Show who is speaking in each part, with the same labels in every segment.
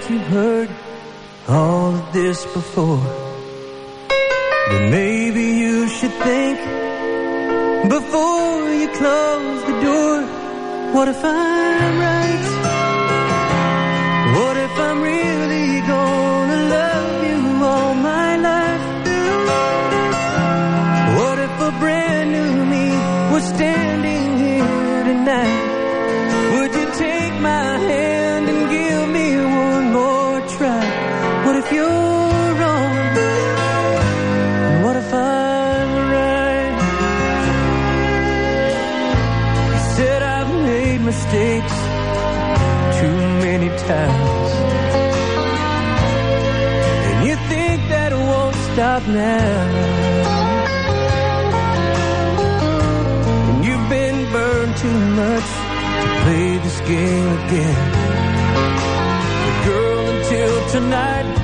Speaker 1: that
Speaker 2: you've heard all of this before. But maybe you should think before you close the door. What if I'm right? mistakes too many times.
Speaker 1: And
Speaker 2: you think that it won't stop now. And you've been burned too much. to Play this game again. But girl, until tonight.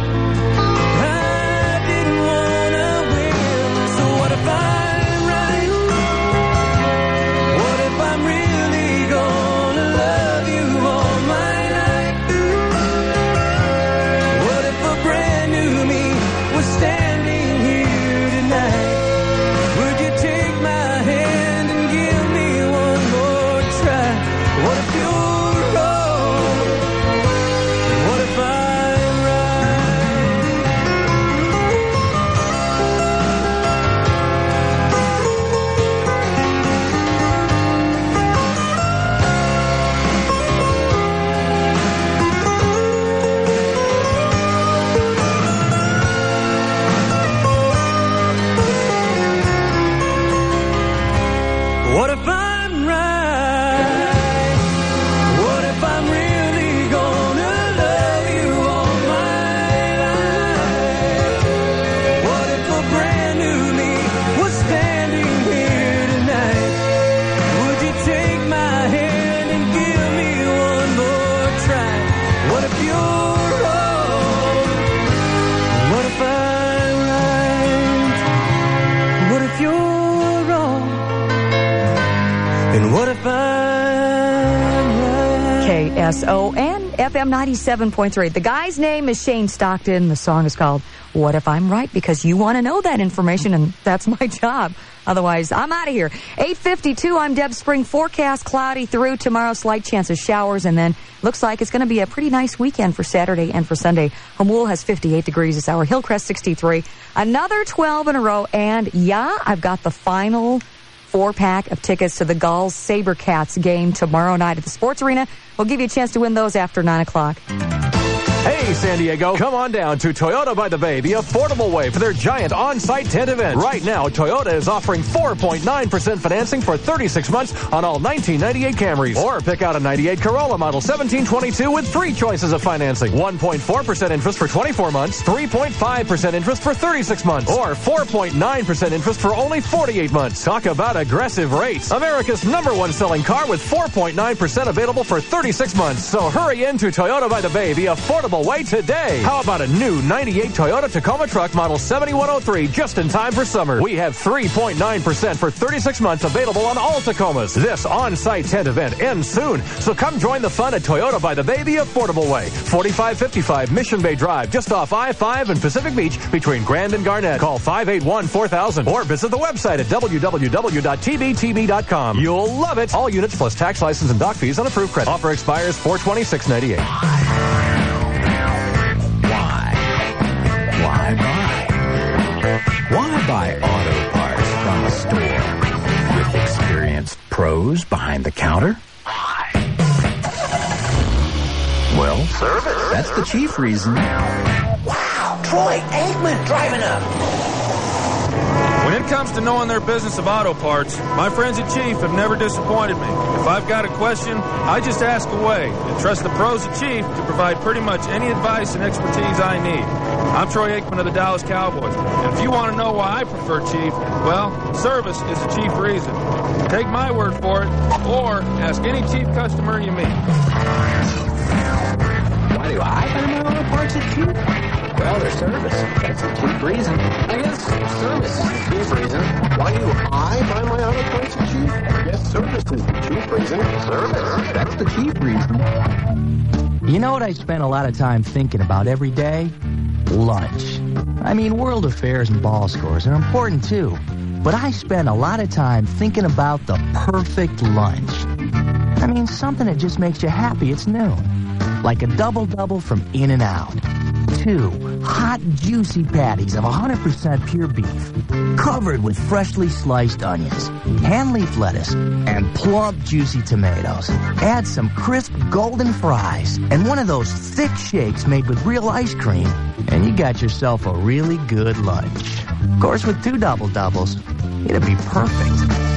Speaker 1: KSON FM 97.3. The guy's name is Shane Stockton. The song is called What If I'm Right? Because you want to know that information, and that's my job. Otherwise, I'm out of here. 852, I'm Deb Spring. Forecast cloudy through tomorrow, slight chance of showers, and then looks like it's going to be a pretty nice weekend for Saturday and for Sunday. Jamul has 58 degrees this hour, Hillcrest 63. Another 12 in a row, and yeah, I've got the final four pack of tickets to the Gulls Sabercats game tomorrow night at the Sports Arena. We'll give you a chance to win those after 9 o'clock.
Speaker 3: Hey, San Diego, come on down to Toyota by the Bay, the affordable way for their giant on-site tent event. Right now, Toyota is offering 4.9% financing for 36 months on all 1998 Camrys. Or pick out a 98 Corolla model 1722 with three choices of financing. 1.4% interest for 24 months, 3.5% interest for 36 months, or 4.9% interest for only 48 months. Talk about aggressive rates. America's number one selling car with 4.9% available for 36 months. So hurry into Toyota by the Bay, the affordable way today. How about a new 98 Toyota Tacoma truck model 7103 just in time for summer? We have 3.9% for 36 months available on all Tacomas. This on-site tent event ends soon, so come join the fun at Toyota by the Bay the affordable way. 4555 Mission Bay Drive, just off I-5 and Pacific Beach between Grand and Garnet. Call 581-4000 or visit the website at www.tbtb.com. You'll love it. All units plus tax license and doc fees on approved credit. Offer expires 42698.
Speaker 4: Buy auto parts from a store with experienced pros behind the counter? Well, service. That's the chief reason.
Speaker 5: Wow, Troy Aikman driving up.
Speaker 6: When it comes to knowing their business of auto parts, my friends at Chief have never disappointed me. If I've got a question, I just ask away and trust the pros at Chief to provide pretty much any advice and expertise I need. I'm Troy Aikman of the Dallas Cowboys, and if you want to know why I prefer Chief, well, service is the chief reason. Take my word for it, or ask any Chief customer you meet.
Speaker 5: Why do I buy my auto parts at Chief? Well, their service. That's the chief reason. I guess service is the chief reason. Why do I buy my auto parts at Chief? I guess service is the chief reason. Service. That's the chief reason.
Speaker 7: You know what I spend a lot of time thinking about every day? Lunch. I mean, world affairs and ball scores are important too. But I spend a lot of time thinking about the perfect lunch. I mean, something that just makes you happy it's noon. Like a double-double from In-N-Out two hot, juicy patties of 100% pure beef, covered with freshly sliced onions, hand leaf lettuce, and plump, juicy tomatoes. Add some crisp, golden fries and one of those thick shakes made with real ice cream, and you got yourself a really good lunch. Of course, with two double doubles, it'd be perfect.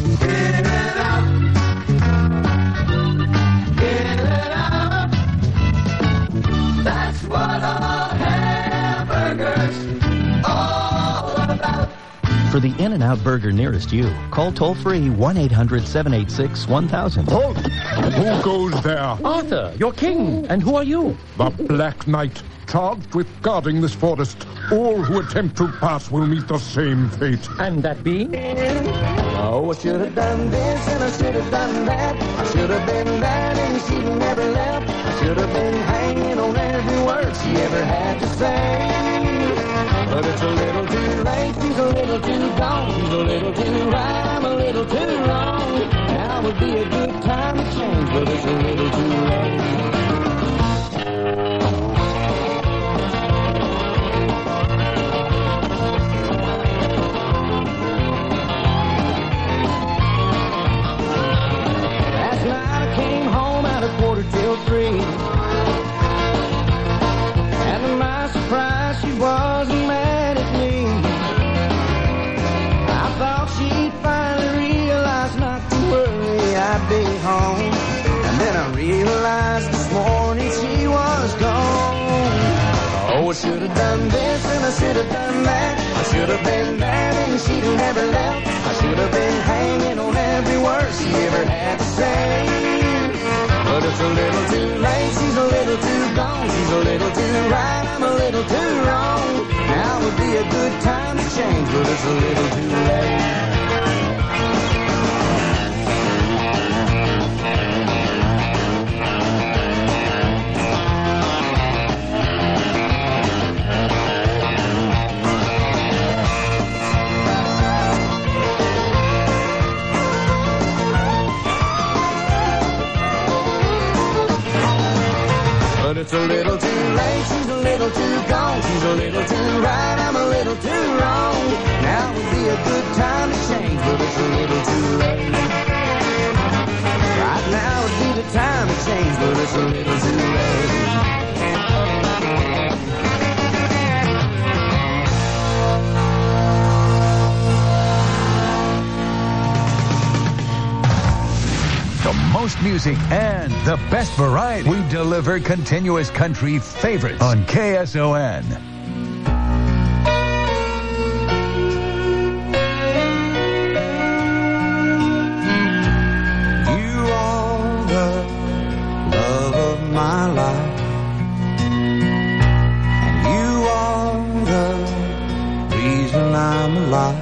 Speaker 8: For the In-N-Out burger nearest you, call toll-free 1-800-786-1000.
Speaker 9: Who goes there?
Speaker 8: Arthur, your king. And who are you?
Speaker 9: The Black Knight, charged with guarding this forest. All who attempt to pass will meet the same fate.
Speaker 8: And that being?
Speaker 10: Oh, I should have done this and I should have done that. I should have been that and she never left. I should have been hanging on every word she ever had to say. But it's a little too late, she's a little too gone, she's a little too right, I'm a little too wrong. Now would be a good time to change, but it's a little too late. I should have done this and I should have done that. I should have been there and she'd have never left. I should have been hanging on every word she ever had to say. But it's a little too late, she's a little too gone, she's a little too right, I'm a little too wrong. Now would be a good time to change, but it's a little too late.
Speaker 4: music, and the best variety. We deliver continuous country favorites on KSON.
Speaker 10: You are the love of my life. I'm alive.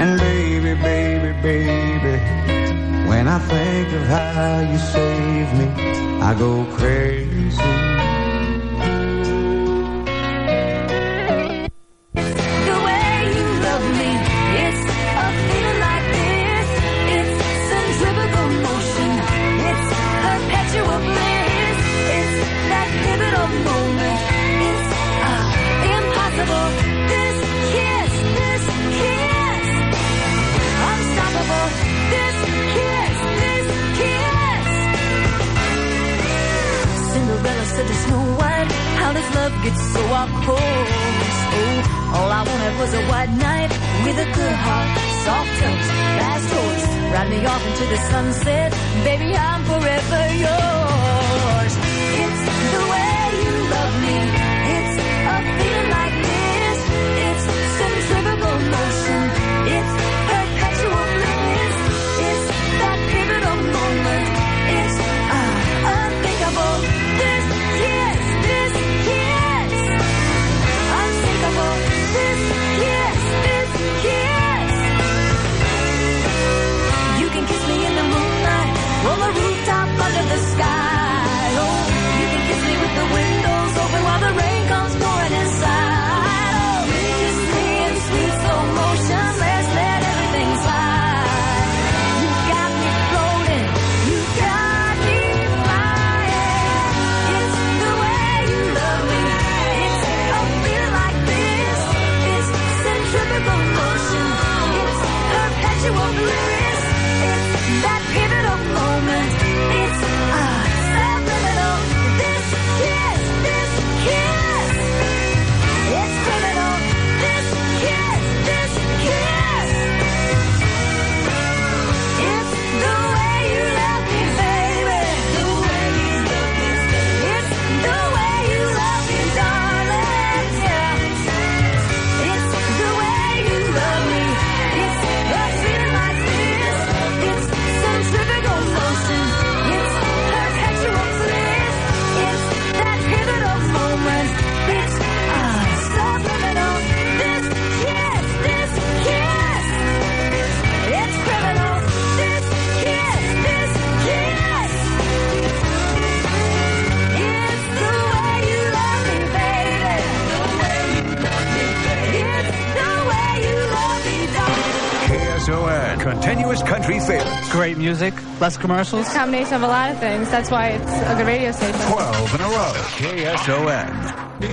Speaker 10: And baby, baby, baby. I think of how you saved me, I go crazy.
Speaker 11: the sunset. Baby, I'm forever yours.
Speaker 4: Jewish country favorites.
Speaker 12: Great music, less commercials.
Speaker 13: It's a combination of a lot of things. That's why it's a good radio station.
Speaker 4: 12 in a row. KSON.
Speaker 10: The.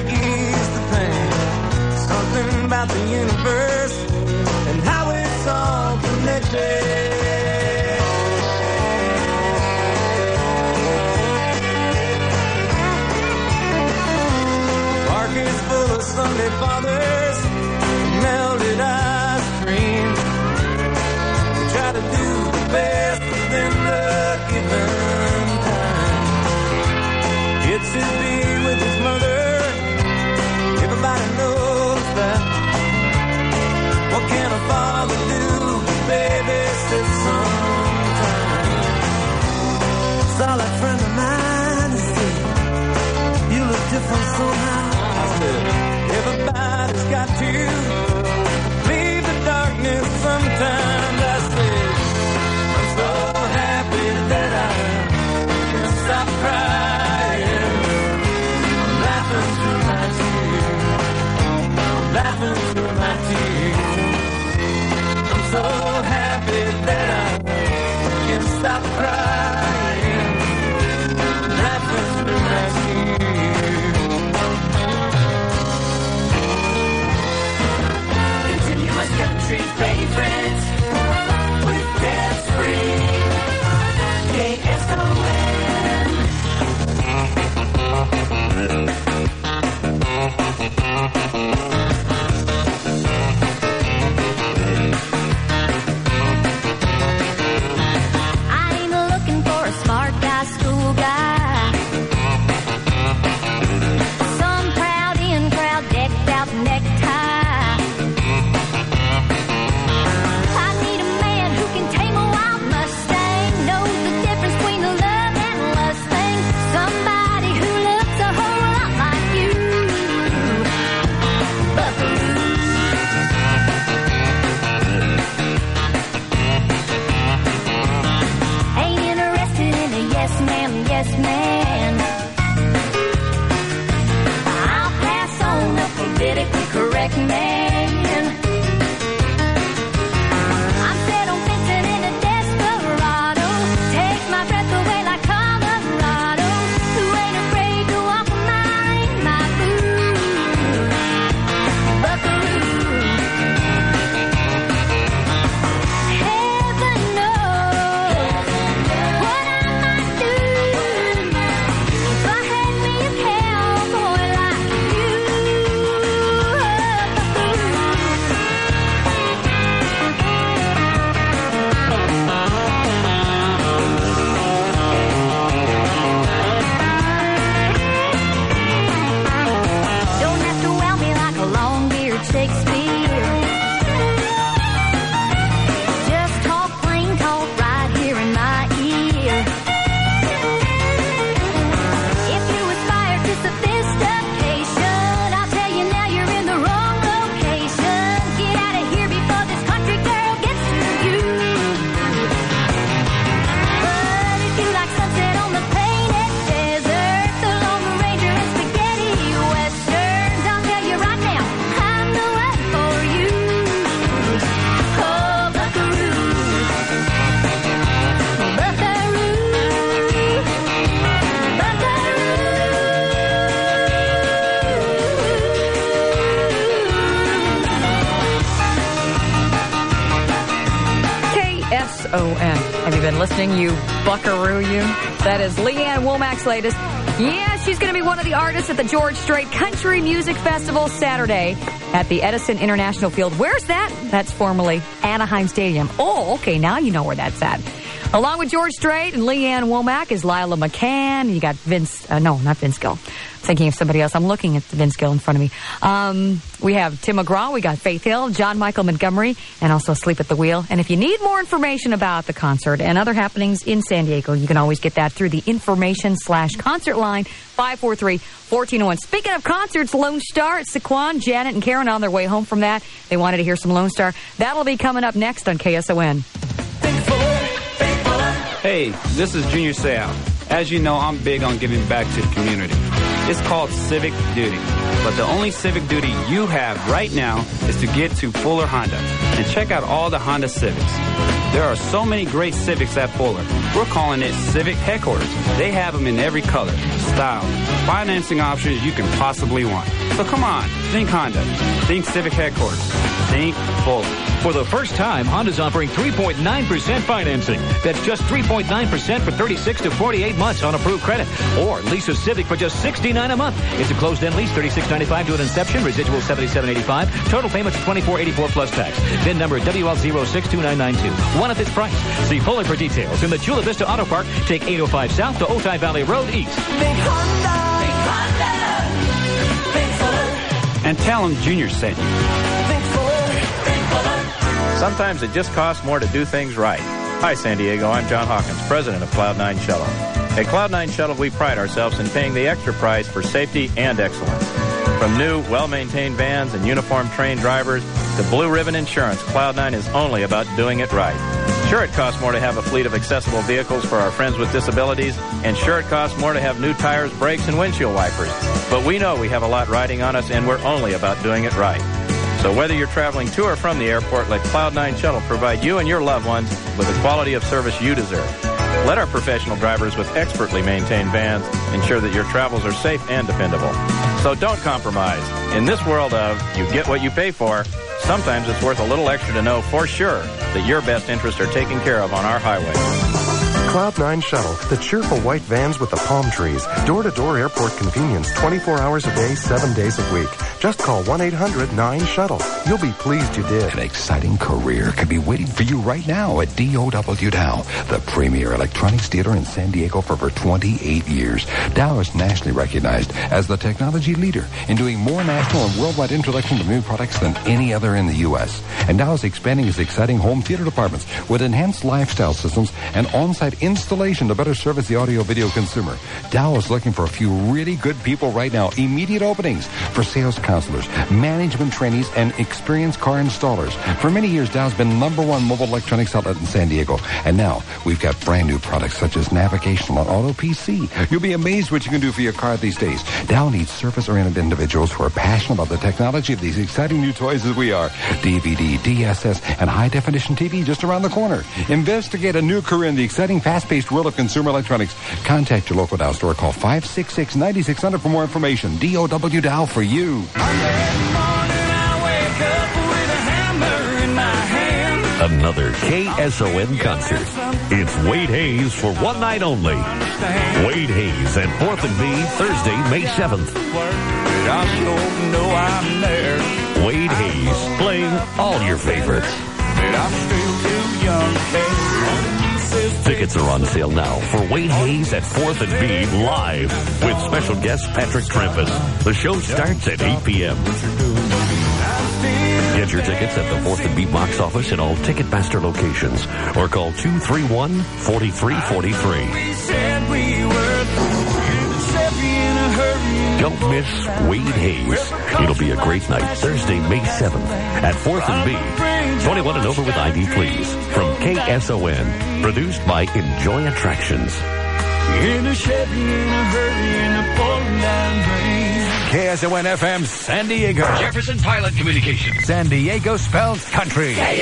Speaker 10: Something about the universe and how it's all connected. Sunday. be with his mother. everybody knows that. What can a father do, baby?
Speaker 11: Sometimes. Saw that friend of mine today. You look different somehow. I said everybody's got to. You you buckaroo,
Speaker 1: you? That is Lee Ann Womack's latest. Yeah, she's going to be one of the artists at the George Strait Country Music Festival Saturday at the Edison International Field. Where's that? That's formerly Anaheim Stadium. Oh, okay, now you know where that's at. Along with George Strait and Lee Ann Womack is Lila McCann. You got Vince, uh, no, not Vince Gill. Thinking of somebody else. I'm looking at the Vince Gill in front of me. Um, we have Tim McGraw, we got Faith Hill, John Michael Montgomery, and also Sleep at the Wheel. And if you need more information about the concert and other happenings in San Diego, you can always get that through the information slash concert line 543-1401. Speaking of concerts, Lone Star Saquon, Janet and Karen on their way home from that. They wanted to hear some Lone Star. That'll be coming up next on KSON.
Speaker 14: Hey, this is Junior Seau. As you know, I'm big on giving back to the community. It's called civic duty. But the only civic duty you have right now is to get to Fuller Honda and check out all the Honda Civics. There are so many great Civics at Fuller. We're calling it Civic Headquarters. They have them in every color, style, financing options you can possibly want. So come on, think Honda. Think Civic Headquarters. Think Fuller.
Speaker 15: For the first time, Honda's offering 3.9% financing. That's just 3.9% for 36 to 48 months on approved credit. Or lease a Civic for just 69 a month. It's a closed-end lease, 36.95 to an inception, residual 77.85, total payments 24.84 plus tax. VIN number WL062992. One at this price. See Fuller for details. In the Chula Vista Auto Park, take 805 South to Otay Valley Road East.
Speaker 16: Big Honda. Big Honda. Big Fuller.
Speaker 14: And tell them Junior sent you.
Speaker 17: Sometimes it just costs more to do things right. Hi, San Diego. I'm John Hawkins, president of Cloud9 Shuttle. At Cloud9 Shuttle, we pride ourselves in paying the extra price for safety and excellence. From new, well-maintained vans and uniformed trained drivers to blue ribbon insurance, Cloud9 is only about doing it right. Sure, it costs more to have a fleet of accessible vehicles for our friends with disabilities, and sure, it costs more to have new tires, brakes, and windshield wipers. But we know we have a lot riding on us, and we're only about doing it right. So whether you're traveling to or from the airport, let Cloud9 Shuttle provide you and your loved ones with the quality of service you deserve. Let our professional drivers with expertly maintained vans ensure that your travels are safe and dependable. So don't compromise. In this world of you get what you pay for, sometimes it's worth a little extra to know for sure that your best interests are taken care of on our highway.
Speaker 18: Cloud9 Shuttle, the cheerful white vans with the palm trees. Door to door airport convenience 24 hours a day, 7 days a week. Just call 1 800 9 Shuttle. You'll be pleased you did.
Speaker 19: An exciting career could be waiting for you right now at DOW Dow, the premier electronics dealer in San Diego for over 28 years. Dow is nationally recognized as the technology leader in doing more national and worldwide introductions of new products than any other in the U.S. And Dow is expanding its exciting home theater departments with enhanced lifestyle systems and on-site installation to better service the audio video consumer. Dow is looking for a few really good people right now. Immediate openings for sales counselors, management trainees, and experienced car installers. For many years, Dow's been number one mobile electronics outlet in San Diego. And now we've got brand new products such as navigation on auto PC. You'll be amazed what you can do for your car these days. Dow needs service-oriented individuals who are passionate about the technology of these exciting new toys as we are. DVD, DSS, and high-definition TV just around the corner. Investigate a new career in the exciting fast-paced world of consumer electronics. Contact your local Dow store. Call 566-9600 for more information. DOW Dow for you.
Speaker 20: Another KSON concert. It's Wade Hayes for one night only. Wade Hayes at 4th and B, Thursday, May 7th.
Speaker 10: I sure know I'm there.
Speaker 20: Wade Hayes playing all your favorites. Tickets are on sale now for Wade Hayes at 4th and B live with special guest Patrick Trampus. The show starts at 8 p.m. Get your tickets at the 4th and B box office in all Ticketmaster locations or call 231-4343.
Speaker 10: Said we were in a hurry.
Speaker 20: Don't miss Wade Hayes. It'll be a great night Thursday, May 7th at 4th and B. 21 and over with ID, please. From KSON. Produced by Enjoy Attractions.
Speaker 10: In a Chevy, in a hurry, in a pouring down rain.
Speaker 3: KSON FM San Diego.
Speaker 15: Jefferson Pilot Communications.
Speaker 3: San Diego spells country.
Speaker 10: She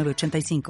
Speaker 21: 985